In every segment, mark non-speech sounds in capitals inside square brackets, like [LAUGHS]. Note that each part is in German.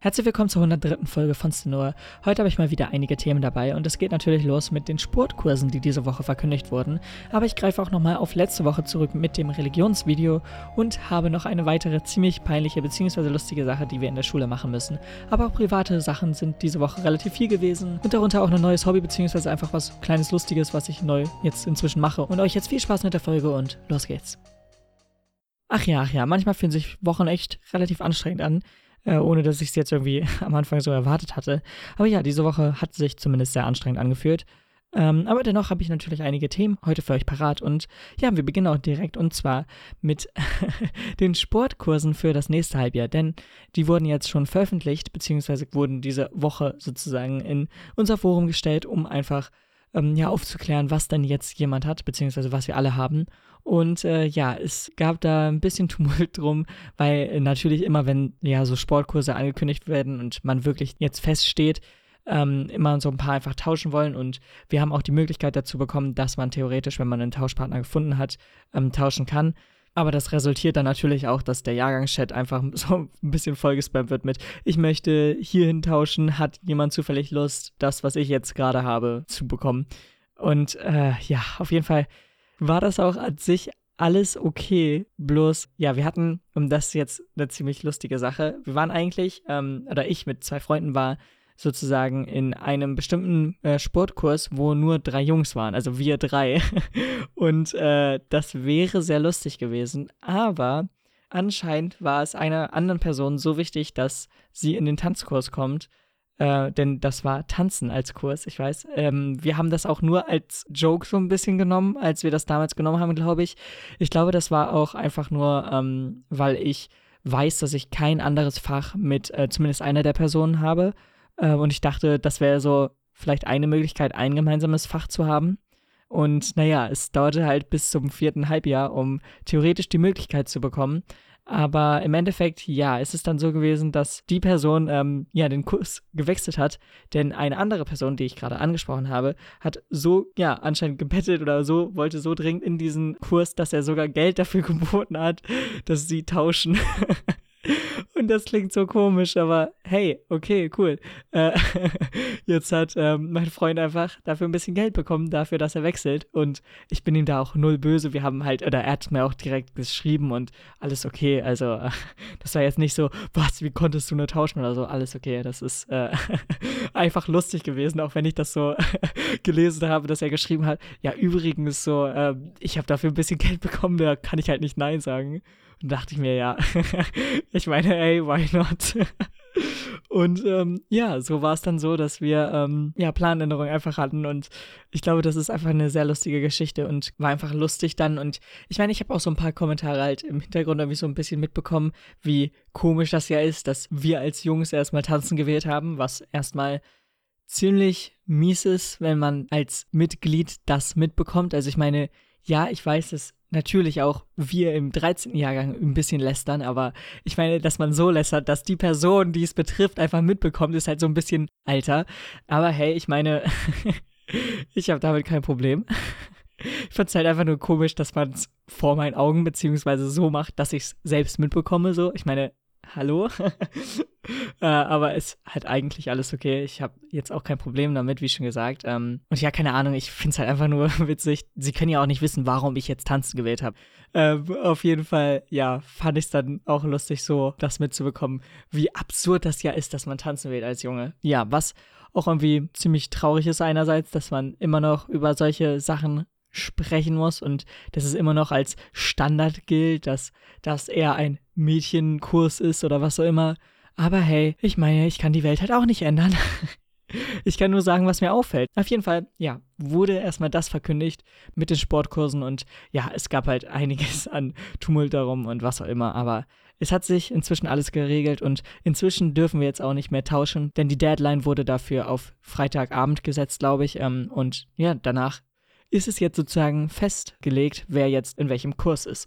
Herzlich willkommen zur 103. Folge von Stenor. Heute habe ich mal wieder einige Themen dabei und es geht natürlich los mit den Sportkursen, die diese Woche verkündigt wurden. Aber ich greife auch nochmal auf letzte Woche zurück mit dem Religionsvideo und habe noch eine weitere ziemlich peinliche bzw. lustige Sache, die wir in der Schule machen müssen. Aber auch private Sachen sind diese Woche relativ viel gewesen und darunter auch ein neues Hobby bzw. einfach was kleines Lustiges, was ich neu jetzt inzwischen mache. Und euch jetzt viel Spaß mit der Folge und los geht's. Ach ja, ach ja, manchmal fühlen sich Wochen echt relativ anstrengend an äh, ohne dass ich es jetzt irgendwie [LAUGHS] am Anfang so erwartet hatte. Aber ja, diese Woche hat sich zumindest sehr anstrengend angefühlt. Ähm, aber dennoch habe ich natürlich einige Themen heute für euch parat und ja, wir beginnen auch direkt und zwar mit [LAUGHS] den Sportkursen für das nächste Halbjahr, denn die wurden jetzt schon veröffentlicht, beziehungsweise wurden diese Woche sozusagen in unser Forum gestellt, um einfach ähm, ja aufzuklären, was denn jetzt jemand hat, beziehungsweise was wir alle haben und äh, ja, es gab da ein bisschen [LAUGHS] Tumult drum, weil natürlich immer, wenn ja so Sportkurse angekündigt werden und man wirklich jetzt feststeht, ähm, immer so ein paar einfach tauschen wollen. Und wir haben auch die Möglichkeit dazu bekommen, dass man theoretisch, wenn man einen Tauschpartner gefunden hat, ähm, tauschen kann. Aber das resultiert dann natürlich auch, dass der Jahrgangschat einfach [LAUGHS] so ein bisschen vollgespammt wird mit, ich möchte hierhin tauschen, hat jemand zufällig Lust, das, was ich jetzt gerade habe, zu bekommen. Und äh, ja, auf jeden Fall war das auch an sich alles okay. Bloß, ja, wir hatten, um das jetzt eine ziemlich lustige Sache. Wir waren eigentlich, ähm, oder ich mit zwei Freunden war sozusagen in einem bestimmten äh, Sportkurs, wo nur drei Jungs waren, also wir drei. [LAUGHS] Und äh, das wäre sehr lustig gewesen. Aber anscheinend war es einer anderen Person so wichtig, dass sie in den Tanzkurs kommt äh, denn das war Tanzen als Kurs, ich weiß. Ähm, wir haben das auch nur als Joke so ein bisschen genommen, als wir das damals genommen haben, glaube ich. Ich glaube, das war auch einfach nur, ähm, weil ich weiß, dass ich kein anderes Fach mit äh, zumindest einer der Personen habe. Äh, und ich dachte, das wäre so vielleicht eine Möglichkeit, ein gemeinsames Fach zu haben. Und naja, es dauerte halt bis zum vierten Halbjahr, um theoretisch die Möglichkeit zu bekommen. Aber im Endeffekt, ja, ist es dann so gewesen, dass die Person ähm, ja den Kurs gewechselt hat, denn eine andere Person, die ich gerade angesprochen habe, hat so ja anscheinend gebettet oder so wollte so dringend in diesen Kurs, dass er sogar Geld dafür [LAUGHS] geboten hat, dass sie tauschen. [LAUGHS] Und das klingt so komisch, aber hey, okay, cool. Äh, [LAUGHS] jetzt hat ähm, mein Freund einfach dafür ein bisschen Geld bekommen, dafür, dass er wechselt. Und ich bin ihm da auch null böse. Wir haben halt, oder er hat mir auch direkt geschrieben und alles okay. Also, äh, [LAUGHS] das war jetzt nicht so, was, wie konntest du nur tauschen oder so. Alles okay. Das ist äh, [LAUGHS] einfach lustig gewesen, auch wenn ich das so gelesen habe, dass er geschrieben hat. Ja, übrigens so, ähm, ich habe dafür ein bisschen Geld bekommen, da kann ich halt nicht Nein sagen. Und dachte ich mir, ja, [LAUGHS] ich meine, ey, why not? [LAUGHS] Und ähm, ja, so war es dann so, dass wir ähm, ja Planänderungen einfach hatten und ich glaube, das ist einfach eine sehr lustige Geschichte und war einfach lustig dann und ich meine, ich habe auch so ein paar Kommentare halt im Hintergrund irgendwie so ein bisschen mitbekommen, wie komisch das ja ist, dass wir als Jungs erstmal tanzen gewählt haben, was erstmal ziemlich mies ist, wenn man als Mitglied das mitbekommt. Also ich meine, ja, ich weiß, dass natürlich auch wir im 13. Jahrgang ein bisschen lästern, aber ich meine, dass man so lästert, dass die Person, die es betrifft, einfach mitbekommt, ist halt so ein bisschen alter. Aber hey, ich meine, [LAUGHS] ich habe damit kein Problem. Ich fand es halt einfach nur komisch, dass man es vor meinen Augen beziehungsweise so macht, dass ich es selbst mitbekomme. So, ich meine, hallo. [LAUGHS] äh, aber ist halt eigentlich alles okay. Ich habe jetzt auch kein Problem damit, wie schon gesagt. Ähm, und ja, keine Ahnung, ich finde es halt einfach nur [LAUGHS] witzig. Sie können ja auch nicht wissen, warum ich jetzt Tanzen gewählt habe. Ähm, auf jeden Fall, ja, fand ich es dann auch lustig, so das mitzubekommen, wie absurd das ja ist, dass man tanzen wählt als Junge. Ja, was auch irgendwie ziemlich traurig ist einerseits, dass man immer noch über solche Sachen sprechen muss und dass es immer noch als Standard gilt, dass das eher ein Mädchenkurs ist oder was auch immer. Aber hey, ich meine, ich kann die Welt halt auch nicht ändern. [LAUGHS] Ich kann nur sagen, was mir auffällt. Auf jeden Fall, ja, wurde erstmal das verkündigt mit den Sportkursen und ja, es gab halt einiges an Tumult darum und was auch immer, aber es hat sich inzwischen alles geregelt und inzwischen dürfen wir jetzt auch nicht mehr tauschen, denn die Deadline wurde dafür auf Freitagabend gesetzt, glaube ich, ähm, und ja, danach ist es jetzt sozusagen festgelegt, wer jetzt in welchem Kurs ist.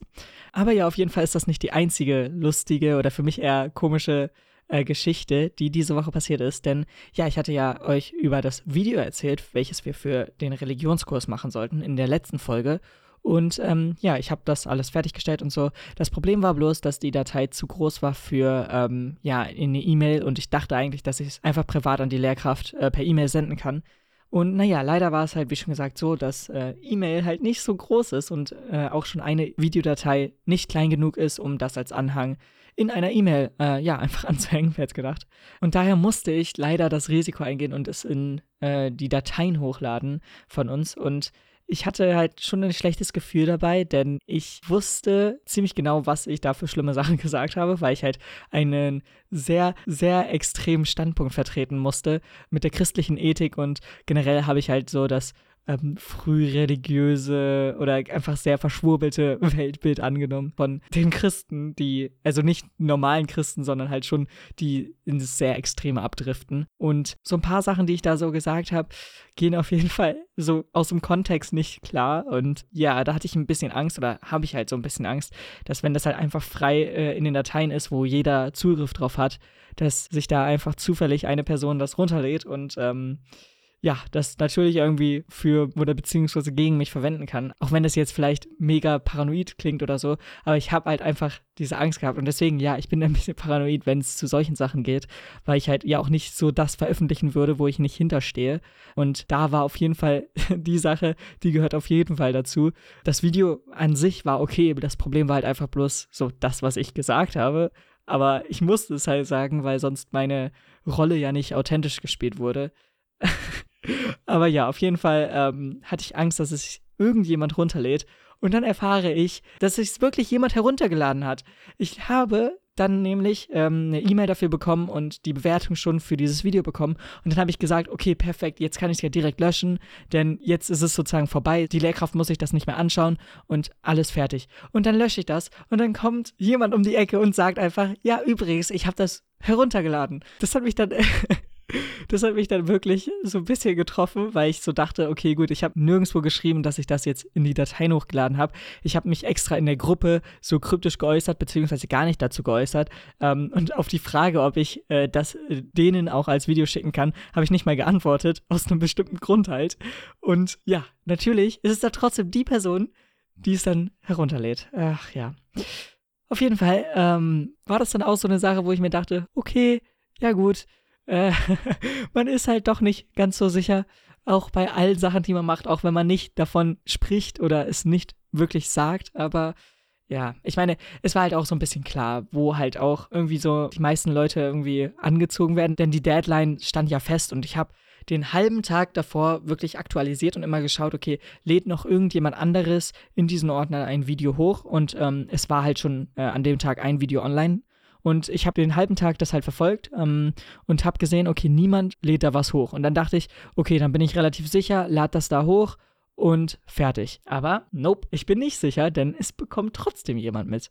Aber ja, auf jeden Fall ist das nicht die einzige lustige oder für mich eher komische äh, Geschichte, die diese Woche passiert ist. Denn ja, ich hatte ja euch über das Video erzählt, welches wir für den Religionskurs machen sollten in der letzten Folge. Und ähm, ja, ich habe das alles fertiggestellt und so. Das Problem war bloß, dass die Datei zu groß war für ähm, ja, in eine E-Mail und ich dachte eigentlich, dass ich es einfach privat an die Lehrkraft äh, per E-Mail senden kann. Und naja, leider war es halt, wie schon gesagt, so, dass äh, E-Mail halt nicht so groß ist und äh, auch schon eine Videodatei nicht klein genug ist, um das als Anhang in einer E-Mail, äh, ja, [LAUGHS] einfach anzuhängen, wer hätte gedacht. Und daher musste ich leider das Risiko eingehen und es in äh, die Dateien hochladen von uns. Und ich hatte halt schon ein schlechtes Gefühl dabei, denn ich wusste ziemlich genau, was ich da für schlimme Sachen [LAUGHS] gesagt habe, weil ich halt einen sehr, sehr extremen Standpunkt vertreten musste mit der christlichen Ethik und generell habe ich halt so das ähm, frühreligiöse oder einfach sehr verschwurbelte [LAUGHS] Weltbild angenommen von den Christen, die, also nicht normalen Christen, sondern halt schon die in das sehr Extreme abdriften. Und so ein paar Sachen, die ich da so gesagt habe, gehen auf jeden Fall so aus dem Kontext nicht klar. Und ja, da hatte ich ein bisschen Angst oder habe ich halt so ein bisschen Angst, dass wenn das halt einfach frei äh, in den Dateien ist, wo jeder Zugriff drauf hat, dass sich da einfach zufällig eine Person das runterlädt und ähm, ja, das natürlich irgendwie für oder beziehungsweise gegen mich verwenden kann. Auch wenn das jetzt vielleicht mega paranoid klingt oder so, aber ich habe halt einfach diese Angst gehabt und deswegen, ja, ich bin ein bisschen paranoid, wenn es zu solchen Sachen geht, weil ich halt ja auch nicht so das veröffentlichen würde, wo ich nicht hinterstehe. Und da war auf jeden Fall [LAUGHS] die Sache, die gehört auf jeden Fall dazu. Das Video an sich war okay, das Problem war halt einfach bloß so das, was ich gesagt habe. Aber ich musste es halt sagen, weil sonst meine Rolle ja nicht authentisch gespielt wurde. [LAUGHS] Aber ja, auf jeden Fall ähm, hatte ich Angst, dass es irgendjemand runterlädt. Und dann erfahre ich, dass es wirklich jemand heruntergeladen hat. Ich habe dann nämlich ähm, eine E-Mail dafür bekommen und die Bewertung schon für dieses Video bekommen. Und dann habe ich gesagt, okay, perfekt, jetzt kann ich es ja direkt löschen, denn jetzt ist es sozusagen vorbei. Die Lehrkraft muss sich das nicht mehr anschauen und alles fertig. Und dann lösche ich das und dann kommt jemand um die Ecke und sagt einfach, ja, übrigens, ich habe das heruntergeladen. Das hat mich dann [LAUGHS] das hat mich dann wirklich so ein bisschen getroffen, weil ich so dachte, okay, gut, ich habe nirgendwo geschrieben, dass ich das jetzt in die Dateien hochgeladen habe. Ich habe mich extra in der Gruppe so kryptisch geäußert, beziehungsweise gar nicht dazu geäußert. Ähm, und auf die Frage, ob ich äh, das äh, denen auch als Video schicken kann, habe ich nicht mal geantwortet, aus einem bestimmten Grund halt. Und ja, natürlich ist es da trotzdem die Person, die es dann herunterlädt. Ach ja. Auf jeden Fall ähm, war das dann auch so eine Sache, wo ich mir dachte, okay, ja gut, äh, [LAUGHS] man ist halt doch nicht ganz so sicher, auch bei allen Sachen, die man macht, auch wenn man nicht davon spricht oder es nicht wirklich sagt, aber ja, ich meine, es war halt auch so ein bisschen klar, wo halt auch irgendwie so die meisten Leute irgendwie angezogen werden, denn die Deadline stand ja fest und ich habe den halben Tag davor wirklich aktualisiert und immer geschaut, okay, lädt noch irgendjemand anderes in diesen Ordner ein Video hoch? Und ähm, es war halt schon äh, an dem Tag ein Video online und ich habe den halben Tag das halt verfolgt ähm, und habe gesehen, okay, niemand lädt da was hoch. Und dann dachte ich, okay, dann bin ich relativ sicher, lad das da hoch und fertig. Aber nope, ich bin nicht sicher, denn es bekommt trotzdem jemand mit.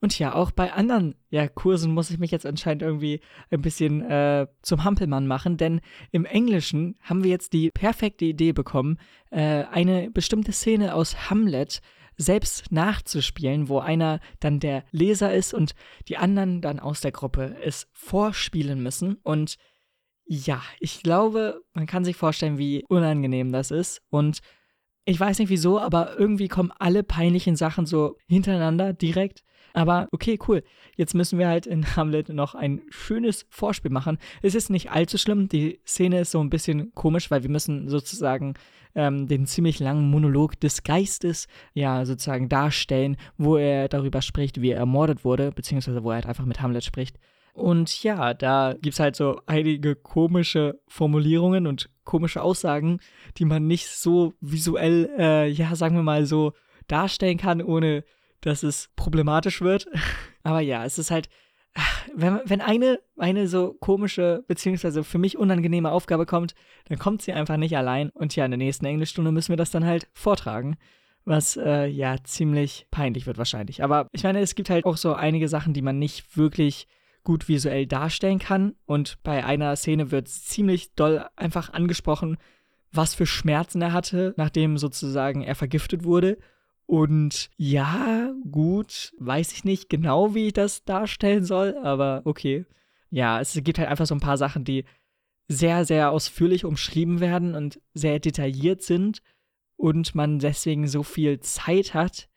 Und ja, auch bei anderen ja, Kursen muss ich mich jetzt anscheinend irgendwie ein bisschen äh, zum Hampelmann machen, denn im Englischen haben wir jetzt die perfekte Idee bekommen, äh, eine bestimmte Szene aus Hamlet selbst nachzuspielen, wo einer dann der Leser ist und die anderen dann aus der Gruppe es vorspielen müssen. Und ja, ich glaube, man kann sich vorstellen, wie unangenehm das ist. Und ich weiß nicht wieso, aber irgendwie kommen alle peinlichen Sachen so hintereinander direkt. Aber okay, cool. Jetzt müssen wir halt in Hamlet noch ein schönes Vorspiel machen. Es ist nicht allzu schlimm. Die Szene ist so ein bisschen komisch, weil wir müssen sozusagen ähm, den ziemlich langen Monolog des Geistes ja sozusagen darstellen, wo er darüber spricht, wie er ermordet wurde, beziehungsweise wo er halt einfach mit Hamlet spricht. Und ja, da gibt es halt so einige komische Formulierungen und komische Aussagen, die man nicht so visuell, äh, ja, sagen wir mal so darstellen kann, ohne dass es problematisch wird. [LAUGHS] Aber ja, es ist halt, wenn, wenn eine, eine so komische, beziehungsweise für mich unangenehme Aufgabe kommt, dann kommt sie einfach nicht allein. Und ja, in der nächsten Englischstunde müssen wir das dann halt vortragen. Was äh, ja ziemlich peinlich wird wahrscheinlich. Aber ich meine, es gibt halt auch so einige Sachen, die man nicht wirklich gut visuell darstellen kann. Und bei einer Szene wird ziemlich doll einfach angesprochen, was für Schmerzen er hatte, nachdem sozusagen er vergiftet wurde. Und ja, gut, weiß ich nicht genau, wie ich das darstellen soll, aber okay. Ja, es gibt halt einfach so ein paar Sachen, die sehr, sehr ausführlich umschrieben werden und sehr detailliert sind. und man deswegen so viel Zeit hat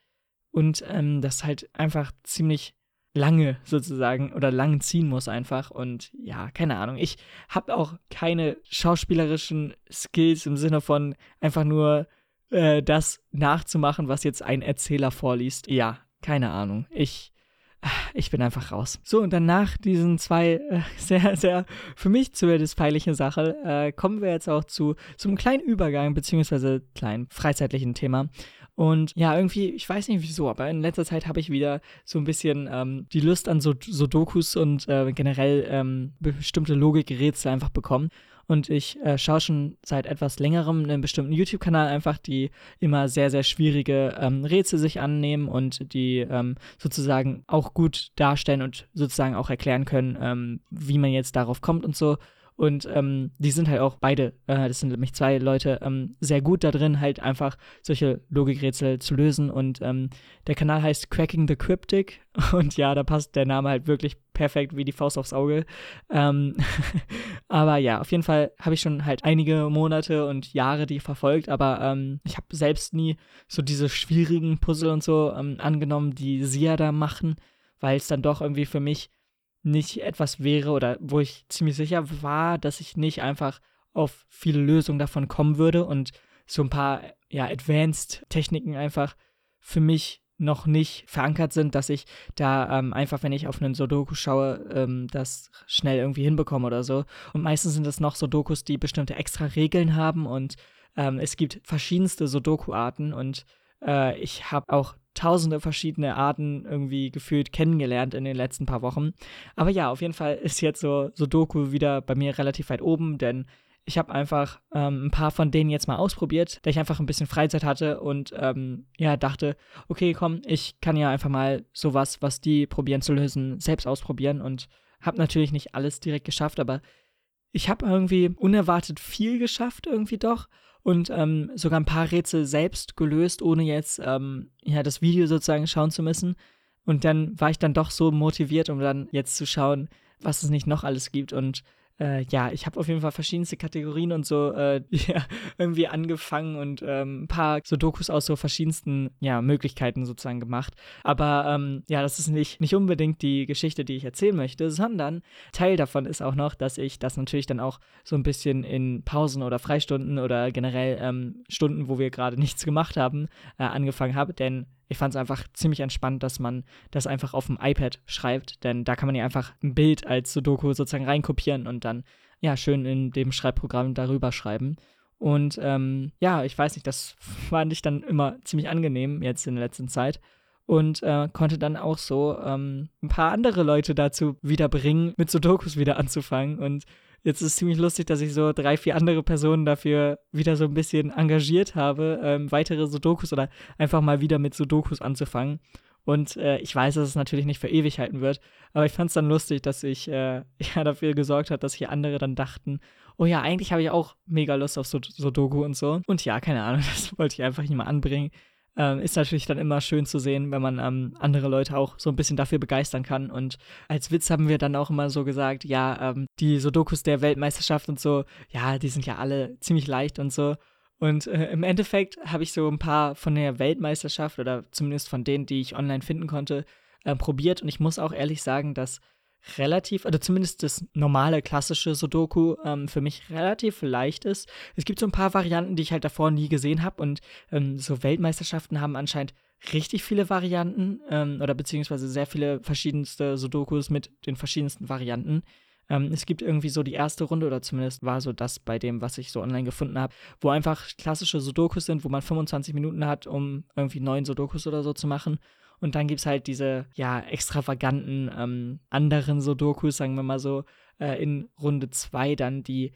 und ähm, das halt einfach ziemlich lange sozusagen oder lang ziehen muss einfach und ja, keine Ahnung. Ich habe auch keine schauspielerischen Skills im Sinne von einfach nur äh, das nachzumachen, was jetzt ein Erzähler vorliest. Ja, keine Ahnung. Ich ich bin einfach raus. So, und dann nach diesen zwei äh, [LAUGHS] sehr, sehr für mich zumindest peinlichen Sachen äh, kommen wir jetzt auch zu, zu einem kleinen Übergang, beziehungsweise kleinen freizeitlichen Thema. Und ja, irgendwie, ich weiß nicht wieso, aber in letzter Zeit habe ich wieder so ein bisschen ähm, die Lust an so, so Dokus und äh, generell ähm, bestimmte Logikrätsel einfach bekommen. Und ich äh, schaue schon seit etwas längerem einen bestimmten YouTube-Kanal einfach, die immer sehr, sehr schwierige ähm, Rätsel sich annehmen und die ähm, sozusagen auch gut darstellen und sozusagen auch erklären können, ähm, wie man jetzt darauf kommt und so. Und ähm, die sind halt auch beide, äh, das sind nämlich zwei Leute, ähm, sehr gut da drin, halt einfach solche Logikrätsel zu lösen. Und ähm, der Kanal heißt Cracking the Cryptic. [LAUGHS] Und ja, da passt der Name halt wirklich perfekt wie die Faust aufs Auge. Ähm, [LAUGHS] aber ja, auf jeden Fall habe ich schon halt einige Monate und Jahre die verfolgt, aber ähm, ich habe selbst nie so diese schwierigen Puzzle und so ähm, angenommen, die sie ja da machen, weil es dann doch irgendwie für mich nicht etwas wäre oder wo ich ziemlich sicher war, dass ich nicht einfach auf viele Lösungen davon kommen würde und so ein paar ja Advanced Techniken einfach für mich noch nicht verankert sind, dass ich da ähm, einfach, wenn ich auf einen Sudoku schaue, ähm, das schnell irgendwie hinbekomme oder so. Und meistens sind es noch Sudokus, die bestimmte extra Regeln haben und ähm, es gibt verschiedenste Sudoku-Arten und äh, ich habe auch tausende verschiedene Arten irgendwie gefühlt kennengelernt in den letzten paar Wochen. Aber ja, auf jeden Fall ist jetzt so Sudoku wieder bei mir relativ weit oben, denn ich habe einfach ähm, ein paar von denen jetzt mal ausprobiert, da ich einfach ein bisschen Freizeit hatte und ähm, ja, dachte, okay, komm, ich kann ja einfach mal sowas, was die probieren zu lösen, selbst ausprobieren und habe natürlich nicht alles direkt geschafft, aber ich habe irgendwie unerwartet viel geschafft, irgendwie doch und ähm, sogar ein paar Rätsel selbst gelöst, ohne jetzt ähm, ja, das Video sozusagen schauen zu müssen. Und dann war ich dann doch so motiviert, um dann jetzt zu schauen, was es nicht noch alles gibt. Und äh, ja, ich habe auf jeden Fall verschiedenste Kategorien und so äh, [LAUGHS] ja, irgendwie angefangen und ähm, ein paar so Dokus aus so verschiedensten ja, Möglichkeiten sozusagen gemacht. Aber ähm, ja, das ist nicht, nicht unbedingt die Geschichte, die ich erzählen möchte, sondern Teil davon ist auch noch, dass ich das natürlich dann auch so ein bisschen in Pausen oder Freistunden oder generell ähm, Stunden, wo wir gerade [LAUGHS] nichts gemacht haben, äh, angefangen habe. Denn ich fand es einfach ziemlich entspannt, dass man das einfach auf dem iPad schreibt, denn da kann man ja einfach ein Bild als Sudoku sozusagen reinkopieren und dann ja schön in dem Schreibprogramm darüber schreiben. Und ähm, ja, ich weiß nicht, das [LAUGHS] fand ich dann immer ziemlich angenehm jetzt in der letzten Zeit und äh, konnte dann auch so ähm, ein paar andere Leute dazu wieder bringen, mit Sudokus wieder anzufangen und Jetzt ist es ziemlich lustig, dass ich so drei, vier andere Personen dafür wieder so ein bisschen engagiert habe, ähm, weitere Sudokus oder einfach mal wieder mit Sudokus anzufangen. Und äh, ich weiß, dass es natürlich nicht für ewig halten wird, aber ich fand es dann lustig, dass ich äh, [LAUGHS] ja dafür gesorgt hat, dass hier andere dann dachten, oh ja, eigentlich habe ich auch mega Lust auf Sudoku und so. Und ja, keine Ahnung, [LAUGHS] das wollte ich einfach nicht mal anbringen. Ähm, ist natürlich dann immer schön zu sehen, wenn man ähm, andere Leute auch so ein bisschen dafür begeistern kann. Und als Witz haben wir dann auch immer so gesagt, ja, ähm, die Sudokus der Weltmeisterschaft und so, ja, die sind ja alle ziemlich leicht und so. Und äh, im Endeffekt habe ich so ein paar von der Weltmeisterschaft oder zumindest von denen, die ich online finden konnte, äh, probiert. Und ich muss auch ehrlich sagen, dass relativ, oder zumindest das normale klassische Sudoku ähm, für mich relativ leicht ist. Es gibt so ein paar Varianten, die ich halt davor nie gesehen habe und ähm, so Weltmeisterschaften haben anscheinend richtig viele Varianten ähm, oder beziehungsweise sehr viele verschiedenste Sudokus mit den verschiedensten Varianten. Ähm, es gibt irgendwie so die erste Runde oder zumindest war so das bei dem, was ich so online gefunden habe, wo einfach klassische Sudokus sind, wo man 25 Minuten hat, um irgendwie neun Sudokus oder so zu machen. Und dann gibt es halt diese, ja, extravaganten ähm, anderen Sudokus, sagen wir mal so, äh, in Runde 2 dann, die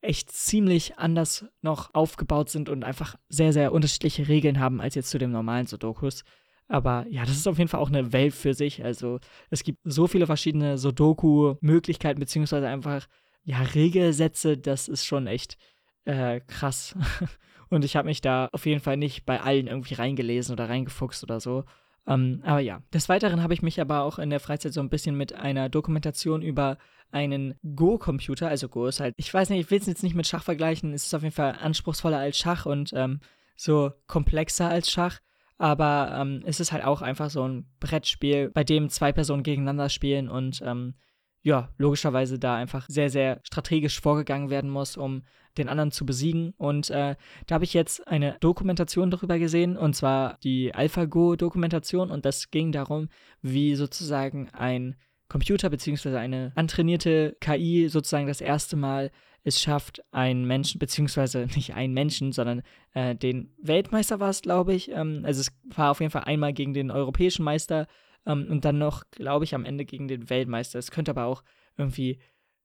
echt ziemlich anders noch aufgebaut sind und einfach sehr, sehr unterschiedliche Regeln haben als jetzt zu dem normalen Sudokus. Aber ja, das ist auf jeden Fall auch eine Welt für sich. Also es gibt so viele verschiedene Sudoku-Möglichkeiten, beziehungsweise einfach, ja, Regelsätze, das ist schon echt äh, krass. [LAUGHS] und ich habe mich da auf jeden Fall nicht bei allen irgendwie reingelesen oder reingefuchst oder so. Ähm, aber ja, des Weiteren habe ich mich aber auch in der Freizeit so ein bisschen mit einer Dokumentation über einen Go-Computer, also Go ist halt, ich weiß nicht, ich will es jetzt nicht mit Schach vergleichen, es ist auf jeden Fall anspruchsvoller als Schach und ähm, so komplexer als Schach. Aber ähm, es ist halt auch einfach so ein Brettspiel, bei dem zwei Personen gegeneinander spielen und ähm, ja, logischerweise da einfach sehr, sehr strategisch vorgegangen werden muss, um den anderen zu besiegen. Und äh, da habe ich jetzt eine Dokumentation darüber gesehen, und zwar die AlphaGo-Dokumentation. Und das ging darum, wie sozusagen ein Computer bzw. eine antrainierte KI sozusagen das erste Mal es schafft, einen Menschen, beziehungsweise [LAUGHS] nicht einen Menschen, sondern äh, den Weltmeister war es, glaube ich. Ähm, also es war auf jeden Fall einmal gegen den europäischen Meister ähm, und dann noch, glaube ich, am Ende gegen den Weltmeister. Es könnte aber auch irgendwie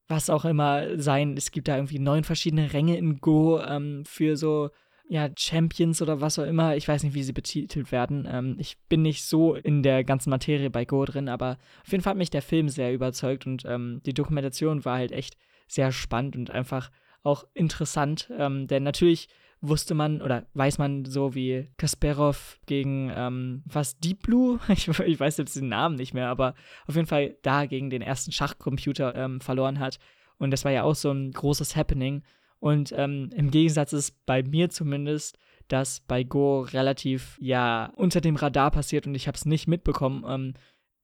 was auch immer sein. Es gibt da irgendwie neun verschiedene Ränge in Go ähm, für so ja, Champions oder was auch immer. Ich weiß nicht, wie sie betitelt werden. Ähm, ich bin nicht so in der ganzen Materie bei Go drin, aber auf jeden Fall hat mich der Film sehr überzeugt und ähm, die Dokumentation war halt echt sehr spannend und einfach auch interessant, ähm, denn natürlich wusste man oder weiß man so wie Kasparov gegen ähm, was Deep Blue, [LAUGHS] ich, ich, weiß jetzt den Namen nicht mehr, aber auf jeden Fall da gegen den ersten Schachcomputer ähm, verloren hat. Und das war ja auch so ein großes Happening. Und ähm, im Gegensatz ist bei mir zumindest dass bei Go relativ ja unter dem Radar passiert und ich habe es nicht mitbekommen. Ähm,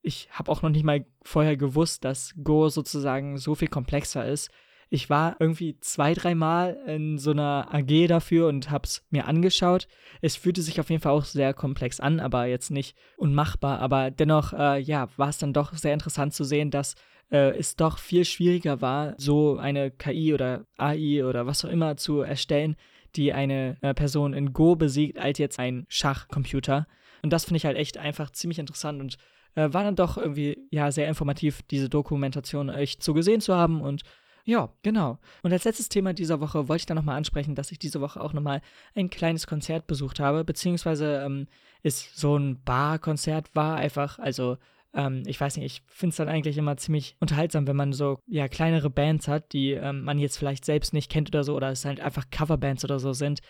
ich habe auch noch nicht mal vorher gewusst, dass Go sozusagen so viel komplexer ist. Ich war irgendwie zwei, dreimal in so einer AG dafür und habe es mir angeschaut. Es fühlte sich auf jeden Fall auch sehr komplex an, aber jetzt nicht unmachbar. Aber dennoch, äh, ja, war es dann doch sehr interessant zu sehen, dass äh, es doch viel schwieriger war, so eine KI oder AI oder was auch immer zu erstellen, die eine äh, Person in Go besiegt, als jetzt ein Schachcomputer. Und das finde ich halt echt einfach ziemlich interessant und äh, war dann doch irgendwie ja sehr informativ, diese Dokumentation echt so gesehen zu haben und ja, genau. Und als letztes Thema dieser Woche wollte ich dann nochmal ansprechen, dass ich diese Woche auch nochmal ein kleines Konzert besucht habe, beziehungsweise ähm, ist so ein Barkonzert war einfach, also ähm, ich weiß nicht, ich finde es dann eigentlich immer ziemlich unterhaltsam, wenn man so ja kleinere Bands hat, die ähm, man jetzt vielleicht selbst nicht kennt oder so, oder es halt einfach Coverbands oder so sind,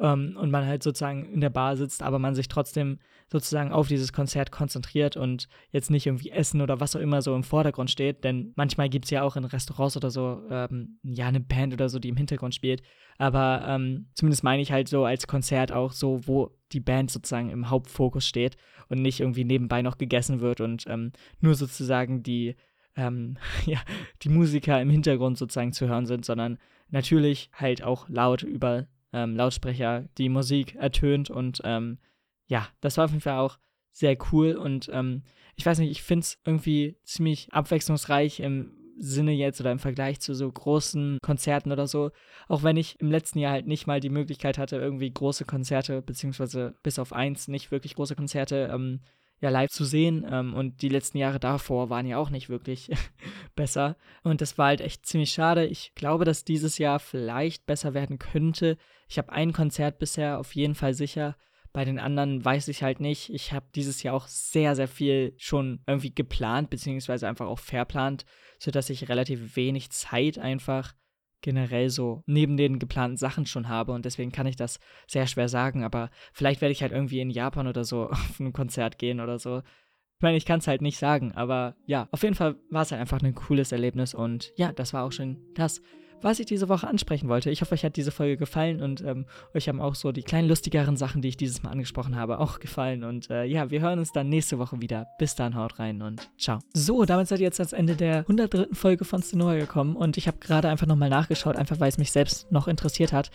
ähm, und man halt sozusagen in der Bar sitzt, aber man sich trotzdem sozusagen auf dieses Konzert konzentriert und jetzt nicht irgendwie Essen oder was auch immer so im Vordergrund steht, denn manchmal gibt es ja auch in Restaurants oder so ähm, ja eine Band oder so, die im Hintergrund spielt, aber ähm, zumindest meine ich halt so als Konzert auch so, wo die Band sozusagen im Hauptfokus steht und nicht irgendwie nebenbei noch gegessen wird und ähm, nur sozusagen die ähm, [LAUGHS] ja, die Musiker im Hintergrund sozusagen zu hören sind, sondern natürlich halt auch laut über ähm, Lautsprecher die Musik ertönt und ähm, ja, das war auf jeden Fall auch sehr cool und ähm, ich weiß nicht, ich finde es irgendwie ziemlich abwechslungsreich im Sinne jetzt oder im Vergleich zu so großen Konzerten oder so. Auch wenn ich im letzten Jahr halt nicht mal die Möglichkeit hatte, irgendwie große Konzerte, beziehungsweise bis auf eins nicht wirklich große Konzerte ähm, ja live zu sehen. Ähm, und die letzten Jahre davor waren ja auch nicht wirklich [LAUGHS] besser. Und das war halt echt ziemlich schade. Ich glaube, dass dieses Jahr vielleicht besser werden könnte. Ich habe ein Konzert bisher auf jeden Fall sicher. Bei den anderen weiß ich halt nicht. Ich habe dieses Jahr auch sehr, sehr viel schon irgendwie geplant, beziehungsweise einfach auch verplant, sodass ich relativ wenig Zeit einfach generell so neben den geplanten Sachen schon habe und deswegen kann ich das sehr schwer sagen, aber vielleicht werde ich halt irgendwie in Japan oder so [LAUGHS] auf ein Konzert gehen oder so. Ich meine, ich kann es halt nicht sagen, aber ja, auf jeden Fall war es halt einfach ein cooles Erlebnis und ja, das war auch schon das, was ich diese Woche ansprechen wollte. Ich hoffe, euch hat diese Folge gefallen und ähm, euch haben auch so die kleinen lustigeren Sachen, die ich dieses Mal angesprochen habe, auch gefallen. Und äh, ja, wir hören uns dann nächste Woche wieder. Bis dann, haut rein und ciao. So, damit seid ihr jetzt ans Ende der 103. Folge von Stenoa gekommen und ich habe gerade einfach nochmal nachgeschaut, einfach weil es mich selbst noch interessiert hat.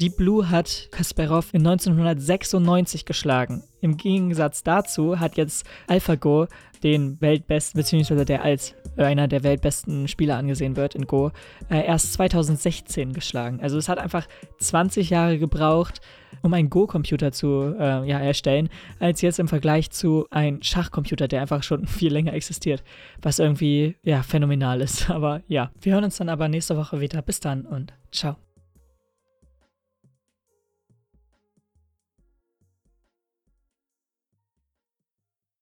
Deep Blue hat Kasparov in 1996 geschlagen. Im Gegensatz dazu hat jetzt AlphaGo den Weltbesten, beziehungsweise der als einer der weltbesten Spieler angesehen wird in Go, äh, erst 2016 geschlagen. Also es hat einfach 20 Jahre gebraucht, um einen Go-Computer zu äh, ja, erstellen, als jetzt im Vergleich zu einem Schachcomputer, der einfach schon [LAUGHS] viel länger existiert, was irgendwie ja phänomenal ist. [LAUGHS] Aber ja, wir hören uns dann aber nächste Woche wieder. Bis dann und ciao.